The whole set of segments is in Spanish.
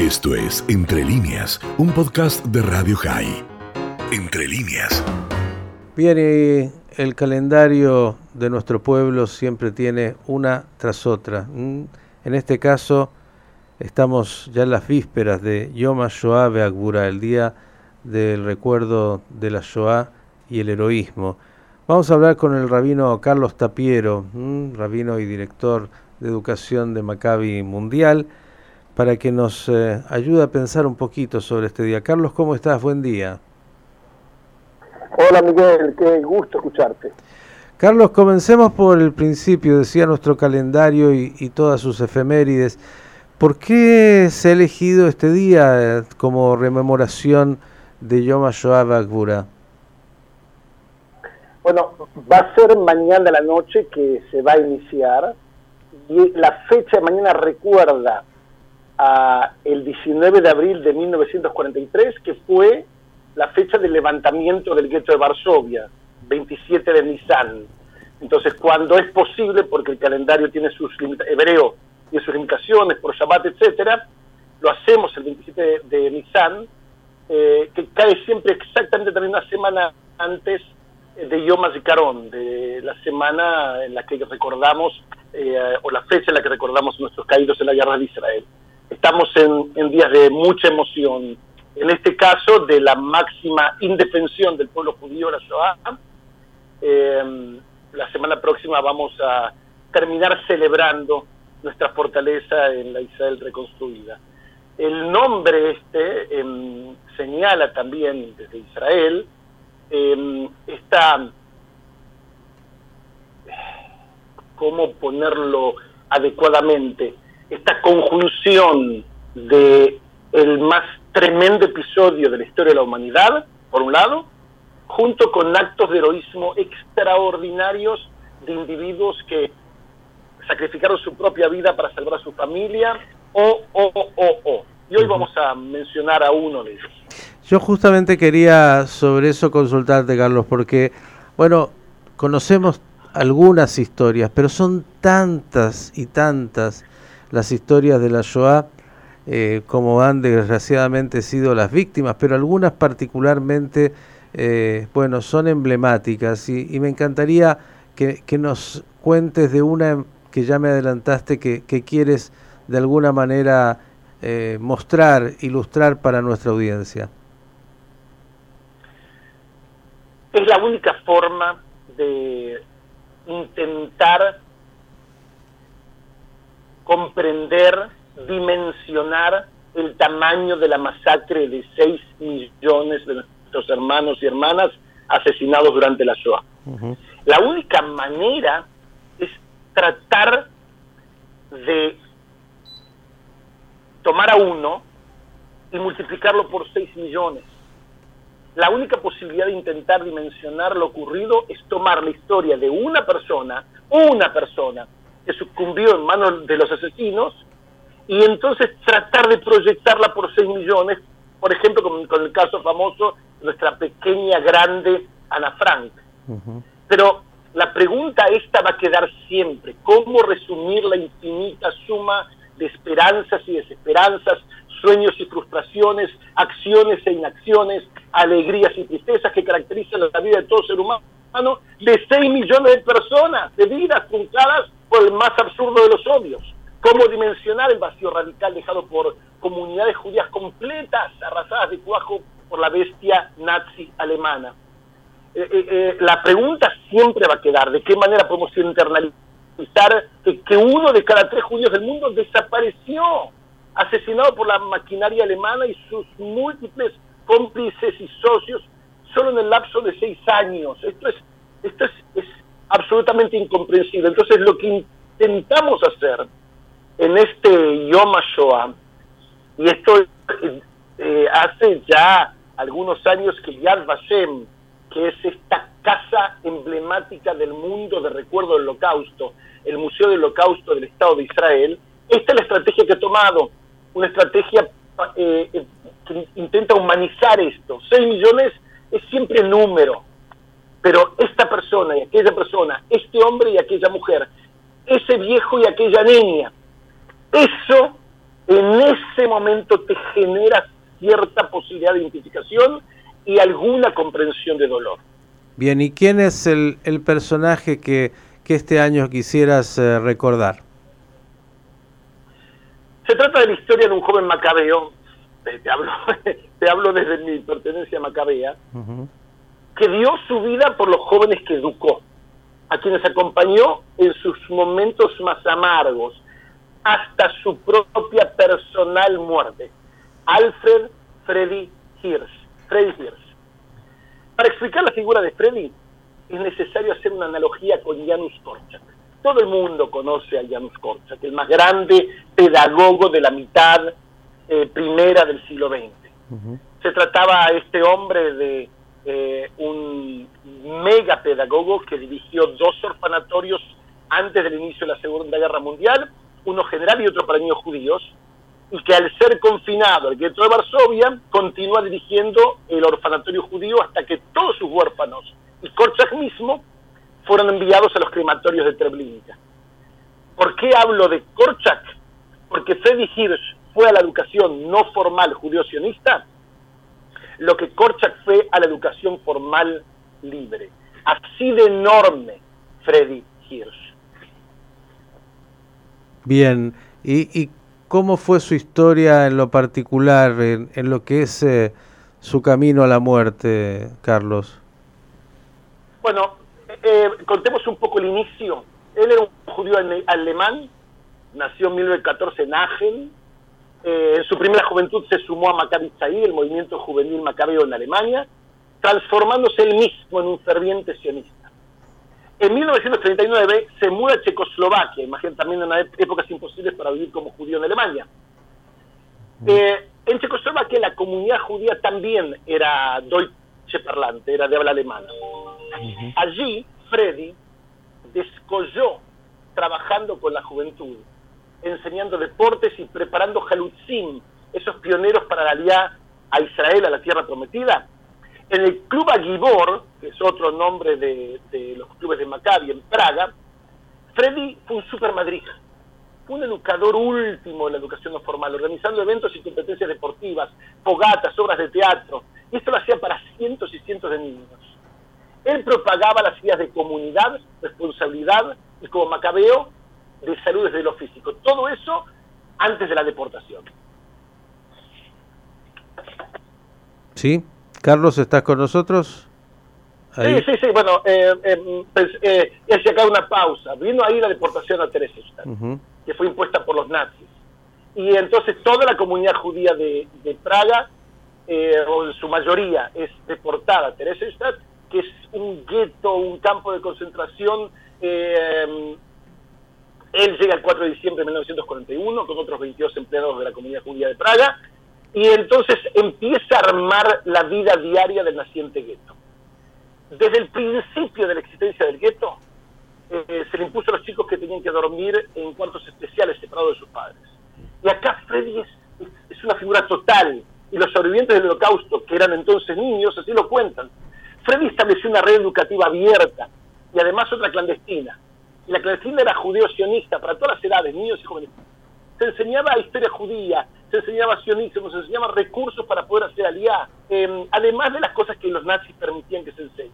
Esto es Entre líneas, un podcast de Radio High. Entre líneas. Bien, y el calendario de nuestro pueblo siempre tiene una tras otra. Mm, en este caso, estamos ya en las vísperas de Yom HaShoah Be'agbura, el día del recuerdo de la Shoah y el heroísmo. Vamos a hablar con el rabino Carlos Tapiero, mm, rabino y director de educación de Maccabi Mundial, para que nos eh, ayude a pensar un poquito sobre este día. Carlos, ¿cómo estás? Buen día. Hola Miguel, qué gusto escucharte. Carlos, comencemos por el principio, decía nuestro calendario y, todas sus efemérides. ¿Por qué se ha elegido este día eh, como rememoración de Yom HaShoah Bagbura? Bueno, va a ser mañana la noche que se va a iniciar y la fecha de mañana recuerda a el 19 de abril de 1943, que fue la fecha del levantamiento del gueto de Varsovia, 27 de Nisan. Entonces, cuando es posible, porque el calendario tiene sus hebreo y sus limitaciones por Shabbat, etcétera, lo hacemos el 27 de, Nisan, eh, que cae siempre exactamente también una semana antes de Yom HaZikaron, de la semana en la que recordamos, eh, o la fecha en la que recordamos nuestros caídos en la guerra de Israel. Estamos en, días de mucha emoción, en este caso de la máxima indefensión del pueblo judío, la Shoah. Eh, la semana próxima vamos a terminar celebrando nuestra fortaleza en la Israel reconstruida. El nombre este em, señala también desde Israel eh, esta, ¿cómo ponerlo adecuadamente? Esta conjunción de el más tremendo episodio de la historia de la humanidad, por un lado, junto con actos de heroísmo extraordinarios de individuos que sacrificaron su propia vida para salvar a su familia, o, o, o, o. Y hoy vamos a mencionar a uno de ellos. Yo justamente quería sobre eso consultarte, Carlos, porque, bueno, conocemos algunas historias, pero son tantas y tantas las historias de la Shoah eh, como han desgraciadamente sido las víctimas, pero algunas particularmente, eh, bueno, son emblemáticas y, me encantaría que, nos cuentes de una que ya me adelantaste que, quieres de alguna manera eh, mostrar, ilustrar para nuestra audiencia. es la única forma de intentar comprender, dimensionar el tamaño de la masacre de 6 millones de nuestros hermanos y hermanas asesinados durante la Shoah. La única manera es tratar de tomar a uno y multiplicarlo por 6 millones la única posibilidad de intentar dimensionar lo ocurrido es tomar la historia de una persona, una persona, que sucumbió en manos de los asesinos, y entonces tratar de proyectarla por 6 millones, por ejemplo, con, el caso famoso de nuestra pequeña, grande Ana Frank. Pero la pregunta esta va a quedar siempre, ¿cómo resumir la infinita suma de esperanzas y desesperanzas, sueños y frustraciones, acciones e inacciones, alegrías y tristezas que caracterizan la vida de todo ser humano, de 6 millones de personas, de vidas truncadas por el más absurdo de los odios. ¿Cómo dimensionar el vacío radical dejado por comunidades judías completas, arrasadas de cuajo por la bestia nazi alemana? Eh, eh, eh, la pregunta siempre va a quedar, ¿de qué manera podemos internalizar que uno de cada tres judíos del mundo desapareció, asesinado por la maquinaria alemana y sus múltiples cómplices y socios solo en el lapso de seis años. Esto es, esto es, absolutamente incomprensible. Entonces lo que intentamos hacer en este Yom HaShoah, y esto eh, hace ya algunos años que Yad Vashem, que es esta casa emblemática del mundo de recuerdo del holocausto, el Museo del Holocausto del Estado de Israel, esta es la estrategia que ha tomado, una estrategia eh, intenta humanizar esto. 6 millones es siempre número, pero esta persona y aquella persona, este hombre y aquella mujer, ese viejo y aquella niña, eso en ese momento te genera cierta posibilidad de identificación y alguna comprensión de dolor. Bien, ¿y quién es el, el personaje que, que, este año quisieras eh, recordar? Se trata de la historia de un joven macabeo, te, hablo, te hablo desde mi pertenencia macabea, que dio su vida por los jóvenes que educó, a quienes acompañó en sus momentos más amargos, hasta su propia personal muerte. Alfred Freddy Hirsch. Freddy Hirsch. Para explicar la figura de Freddy es necesario hacer una analogía con Janusz Korczak. Todo el mundo conoce a Janusz Korczak, el más grande pedagogo de la mitad eh, primera del siglo XX. Se trataba a este hombre de eh, un mega pedagogo que dirigió dos orfanatorios antes del inicio de la Segunda Guerra Mundial, uno general y otro para niños judíos, y que al ser confinado al gueto de Varsovia, continúa dirigiendo el orfanatorio judío hasta que todos sus huérfanos y Korczak mismo fueron enviados a los crematorios de Treblinka. ¿Por qué hablo de Korczak? Porque Freddy Hirsch fue a la educación no formal judío-sionista lo que Korczak fue a la educación formal libre. Así de enorme Freddy Hirsch. Bien, ¿y, y cómo fue su historia en lo particular, en, en lo que es eh, su camino a la muerte, Carlos? Bueno, eh, contemos un poco el inicio. Él era un judío alemán, nació en 1914 en Aachen, eh, en su primera juventud se sumó a Maccabi Tzahir, el movimiento juvenil macabeo en Alemania, transformándose él mismo en un ferviente sionista. En 1939 se muda a Checoslovaquia, imagínate también en una épocas imposibles para vivir como judío en Alemania. Eh, en Checoslovaquia la comunidad judía también era deutsche parlante, era de habla alemana. Allí Freddy descolló trabajando con la juventud enseñando deportes y preparando Jalutzim, esos pioneros para la a Israel, a la tierra prometida. En el Club Agibor, que es otro nombre de, los clubes de Maccabi en Praga, Freddy fue un super Madrid, fue un educador último de la educación no formal, organizando eventos y competencias deportivas, fogatas, obras de teatro, y esto lo hacía para cientos y cientos de niños. Él propagaba las ideas de comunidad, responsabilidad, y como macabeo de salud desde lo físico. Todo eso antes de la deportación. Sí, Carlos, ¿estás con nosotros? Sí, sí, sí, bueno, eh, eh, pues, eh, acá una pausa. Vino ahí la deportación a Teresistadt, que fue impuesta por los nazis. Y entonces toda la comunidad judía de, Praga, eh, o en su mayoría, es deportada a Teresistadt, que es un gueto, un campo de concentración eh, él llega el 4 de diciembre de 1941 con otros 22 empleados de la comunidad judía de Praga y entonces empieza a armar la vida diaria del naciente gueto. Desde el principio de la existencia del gueto, eh, se le impuso a los chicos que tenían que dormir en cuartos especiales separados de sus padres. Y acá Freddy es, es una figura total, y los sobrevivientes del holocausto, que eran entonces niños, así lo cuentan. Freddy estableció una red educativa abierta y además otra clandestina la clandestina era judeo-sionista para todas las edades, niños y jóvenes. Se enseñaba historia judía, se enseñaba sionismo, se enseñaba recursos para poder hacer aliá, em, además de las cosas que los nazis permitían que se enseñen.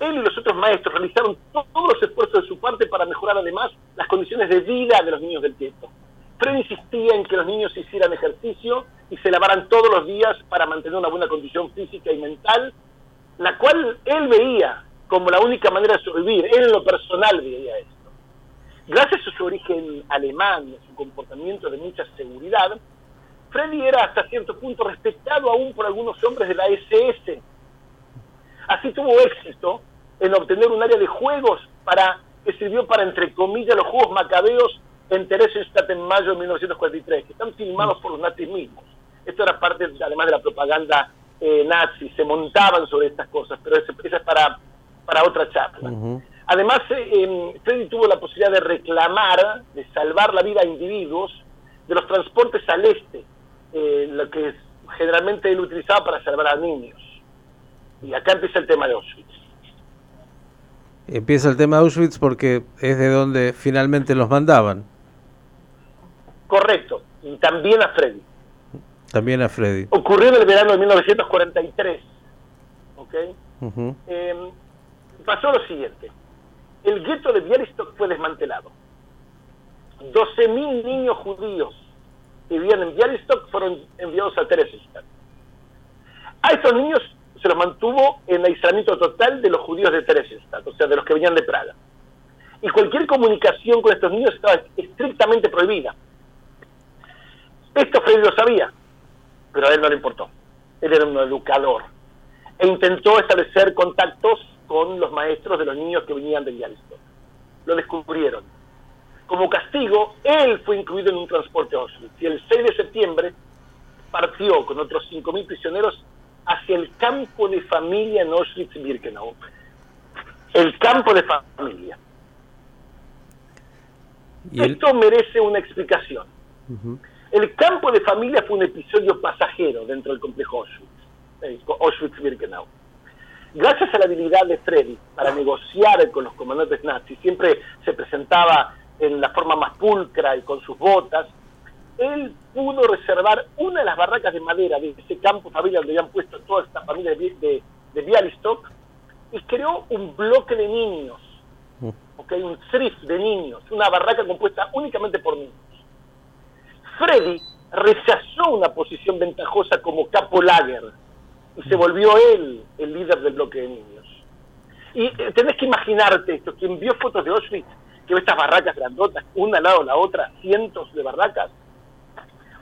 Él y los otros maestros realizaron todos los esfuerzos de su parte para mejorar además las condiciones de vida de los niños del gueto. Fred insistía en que los niños hicieran ejercicio y se lavaran todos los días para mantener una buena condición física y mental, la cual él veía como la única manera de sobrevivir. Él en lo personal veía esto. Gracias a su origen alemán a su comportamiento de mucha seguridad, Freddy era hasta cierto punto respetado aún por algunos hombres de la SS. Así tuvo éxito en obtener un área de juegos para que sirvió para, entre comillas, los Juegos Macabeos en Theresienstadt en mayo de 1943, que están filmados por los nazis mismos. Esto era parte, además de la propaganda eh, nazi, se montaban sobre estas cosas, pero esa es para para otra charla. Además, eh, em, Freddy tuvo la posibilidad de reclamar, de salvar la vida a individuos de los transportes al este, eh, lo que generalmente él utilizaba para salvar a niños. Y acá empieza el tema de Auschwitz. Empieza el tema de Auschwitz porque es de donde finalmente los mandaban. Correcto. Y también a Freddy. También a Freddy. Ocurrió en el verano de 1943. ¿Ok? Em, pasó lo siguiente. El gueto de Bialystok fue desmantelado. 12.000 niños judíos que vivían en Bialystok fueron enviados a Theresienstadt. A estos niños se los mantuvo en aislamiento total de los judíos de Theresienstadt, o sea, de los que venían de Praga. Y cualquier comunicación con estos niños estaba estrictamente prohibida. Esto Freddy lo sabía, pero a él no le importó. Él era un educador. E intentó establecer contactos con los maestros de los niños que venían de Bialystok. Lo descubrieron. Como castigo, él fue incluido en un transporte a Auschwitz y el 6 de septiembre partió con otros 5.000 prisioneros hacia el campo de familia en Auschwitz-Birkenau. El campo de familia. Esto merece una explicación. El campo de familia fue un episodio pasajero dentro del complejo Auschwitz, eh, Auschwitz-Birkenau. Gracias a la habilidad de Freddy para negociar con los comandantes nazis, siempre se presentaba en la forma más pulcra y con sus botas, él pudo reservar una de las barracas de madera de ese campo familiar donde habían puesto toda esta familia de, de, Bialystok y creó un bloque de niños, mm. okay, un thrift de niños, una barraca compuesta únicamente por niños. Freddy rechazó una posición ventajosa como capo lager se volvió él el líder del bloque de niños. Y eh, tenés que imaginarte esto, quien vio fotos de Auschwitz, que ve estas barracas grandotas, una al lado de la otra, cientos de barracas,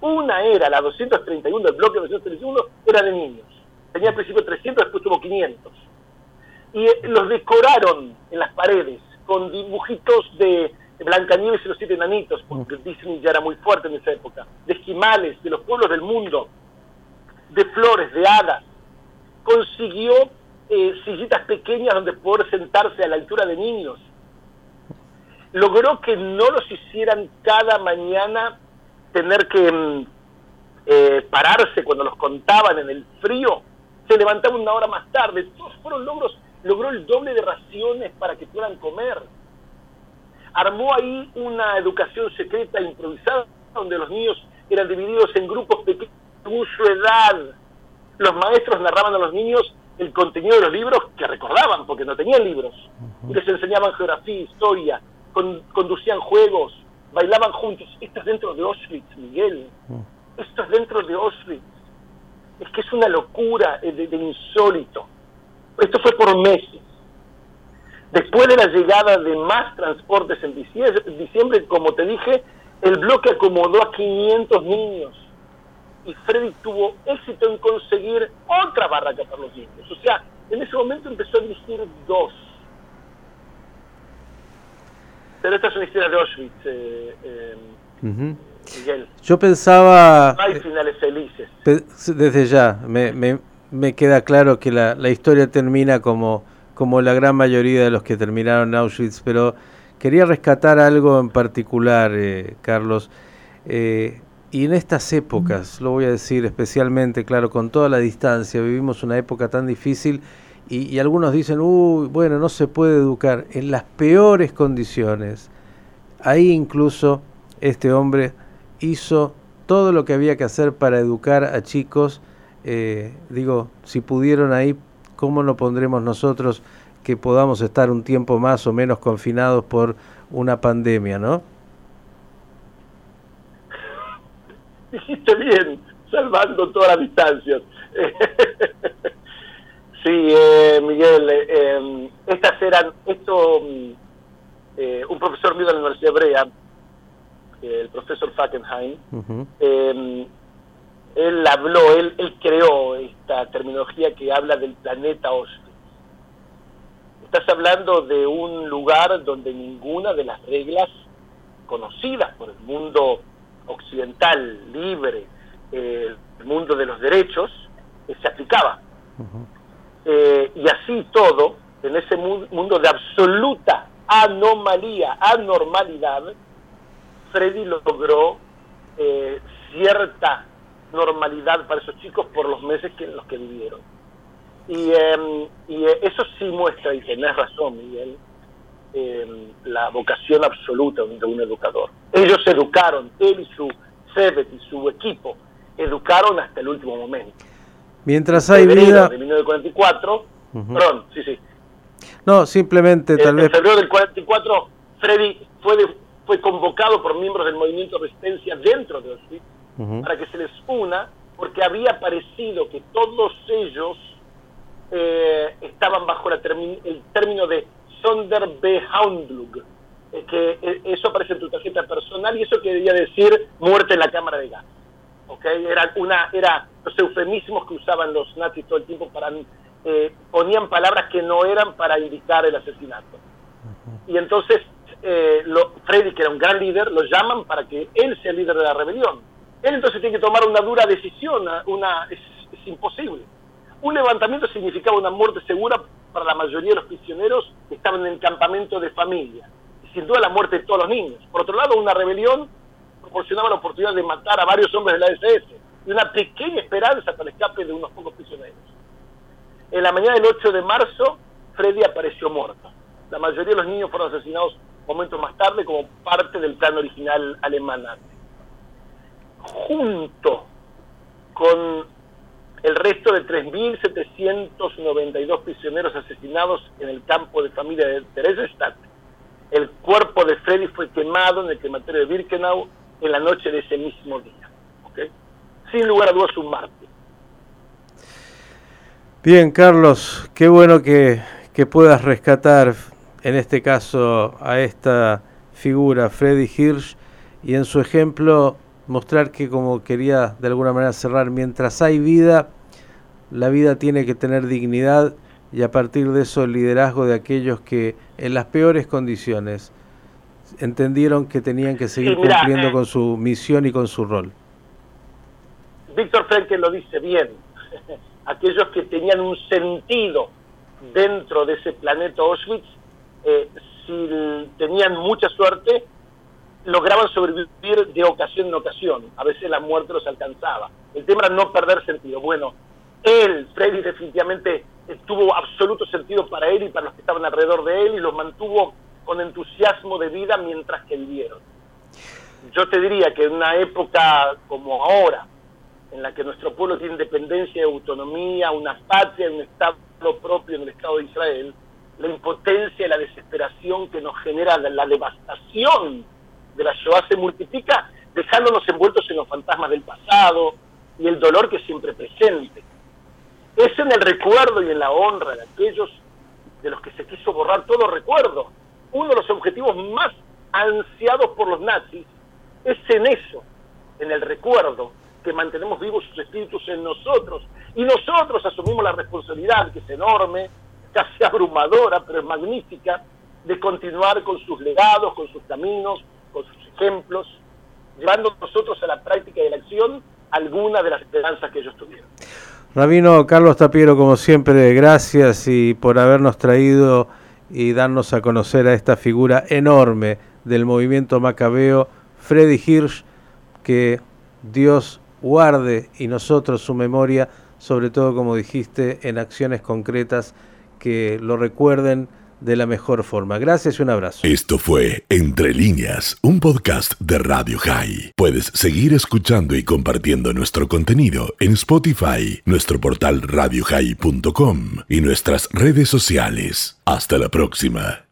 una era, la 231 del bloque 231, era de niños. Tenía al principio 300, después tuvo 500. Y eh, los decoraron en las paredes con dibujitos de Blancanieves y los siete enanitos, porque Disney ya era muy fuerte en esa época, de esquimales, de los pueblos del mundo, de flores, de hadas. Consiguió eh, sillitas pequeñas donde poder sentarse a la altura de niños. Logró que no los hicieran cada mañana tener que mm, eh, pararse cuando los contaban en el frío, se levantaba una hora más tarde. Todos fueron logros, logró el doble de raciones para que puedan comer. Armó ahí una educación secreta improvisada donde los niños eran divididos en grupos pequeños según su edad. Los maestros narraban a los niños el contenido de los libros que recordaban porque no tenían libros. Y les enseñaban geografía, historia, conducían juegos, bailaban juntos. Esto es dentro de Auschwitz, Miguel. Esto es dentro de Auschwitz. Es que es una locura de, de insólito. Esto fue por meses. Después de la llegada de más transportes en diciembre, como te dije, el bloque acomodó a 500 niños y Freddy tuvo éxito en conseguir otra barraca para los niños. O sea, en ese momento empezó a dirigir dos pero esta es una historia de Auschwitz, eh, eh, Miguel. Yo pensaba... No hay finales felices. Desde ya, me, me, me queda claro que la, la, historia termina como, como la gran mayoría de los que terminaron en Auschwitz, pero quería rescatar algo en particular, eh, Carlos. Y en estas épocas, lo voy a decir especialmente, claro, con toda la distancia, vivimos una época tan difícil y, algunos dicen, uy, bueno, no se puede educar en las peores condiciones. Ahí incluso este hombre hizo todo lo que había que hacer para educar a chicos. Eh, digo, si pudieron ahí, ¿cómo no pondremos nosotros que podamos estar un tiempo más o menos confinados por una pandemia, no? Dijiste bien, salvando todas las distancias. Sí, eh, Miguel, eh, em, estas eran, esto, mm, eh, un profesor mío de la Universidad Hebrea, el profesor Fackenheim, él habló, él, él creó esta terminología que habla del planeta Auschwitz. Estás hablando de un lugar donde ninguna de las reglas conocidas por el mundo occidental, libre, el mundo de los derechos, se aplicaba. Eh, y así todo, en ese mundo de absoluta anomalía, anormalidad, Freddy logró eh, cierta normalidad para esos chicos por los meses que, en los que vivieron. Y, em, y eh, eso sí muestra, y tenés razón, Miguel, em, la vocación absoluta de un educador. Ellos educaron, él y su Sebet y su equipo educaron hasta el último momento. Mientras hay vida... De 1944, perdón, sí, sí. No, simplemente tal vez... En febrero del 44, Freddy fue, fue convocado por miembros del movimiento resistencia dentro de Auschwitz para que se les una, porque había parecido que todos ellos eh, estaban bajo el término de Sonderbehandlung, eh, que eh, eso aparece en tu tarjeta personal y eso quería decir muerte en la cámara de gas. ¿okay? Era, una, era los eufemismos que usaban los nazis todo el tiempo para... Eh, ponían palabras que no eran para indicar el asesinato. Y entonces lo, Freddy, que era un gran líder, lo llaman para que él sea el líder de la rebelión. Él entonces tiene que tomar una dura decisión, una, es, es imposible. Un levantamiento significaba una muerte segura para la mayoría de los prisioneros que estaban en el campamento de familia. Y sin duda la muerte de todos los niños. Por otro lado, una rebelión proporcionaba la oportunidad de matar a varios hombres de la SS y una pequeña esperanza para el escape de unos pocos prisioneros. En la mañana del 8 de marzo, Freddy apareció muerto. La mayoría de los niños fueron asesinados momentos más tarde como parte del plan original alemán. Junto con el resto de 3.792 prisioneros asesinados en el campo de familia de Theresienstadt. El cuerpo de Freddy fue quemado en el crematorio de Birkenau en la noche de ese mismo día. Sin lugar a dudas, un mártir. Bien, Carlos, qué bueno que, que puedas rescatar en este caso a esta figura, Freddy Hirsch, y en su ejemplo mostrar que como quería de alguna manera cerrar, mientras hay vida, la vida tiene que tener dignidad y a partir de eso el liderazgo de aquellos que en las peores condiciones entendieron que tenían que seguir cumpliendo eh, con su misión y con su rol. Víctor Frankel lo dice bien, aquellos que tenían un sentido dentro de ese planeta Auschwitz, eh, si tenían mucha suerte, lograban sobrevivir de ocasión en ocasión. A veces la muerte los alcanzaba. El tema era no perder sentido. Bueno, él, Freddy, definitivamente tuvo absoluto sentido para él y para los que estaban alrededor de él y los mantuvo con entusiasmo de vida mientras que vivieron. Yo te diría que en una época como ahora, en la que nuestro pueblo tiene independencia autonomía, una patria, un Estado propio en el Estado de Israel, la impotencia y la desesperación que nos genera la devastación de la Shoah se multiplica dejándonos envueltos en los fantasmas del pasado y el dolor que siempre presente. Es en el recuerdo y en la honra de aquellos de los que se quiso borrar todo recuerdo. Uno de los objetivos más ansiados por los nazis es en eso, en el recuerdo, que mantenemos vivos sus espíritus en nosotros. Y nosotros asumimos la responsabilidad, que es enorme, casi abrumadora, pero es magnífica, de continuar con sus legados, con sus caminos, con sus ejemplos, llevando nosotros a la práctica y la acción alguna de las esperanzas que ellos tuvieron. Rabino Carlos Tapiero, como siempre, gracias y por habernos traído y darnos a conocer a esta figura enorme del movimiento macabeo, Freddy Hirsch, que Dios guarde y nosotros su memoria, sobre todo como dijiste, en acciones concretas que lo recuerden de la mejor forma. Gracias y un abrazo. Esto fue Entre líneas, un podcast de Radio High. Puedes seguir escuchando y compartiendo nuestro contenido en Spotify, nuestro portal radiohigh.com y nuestras redes sociales. Hasta la próxima.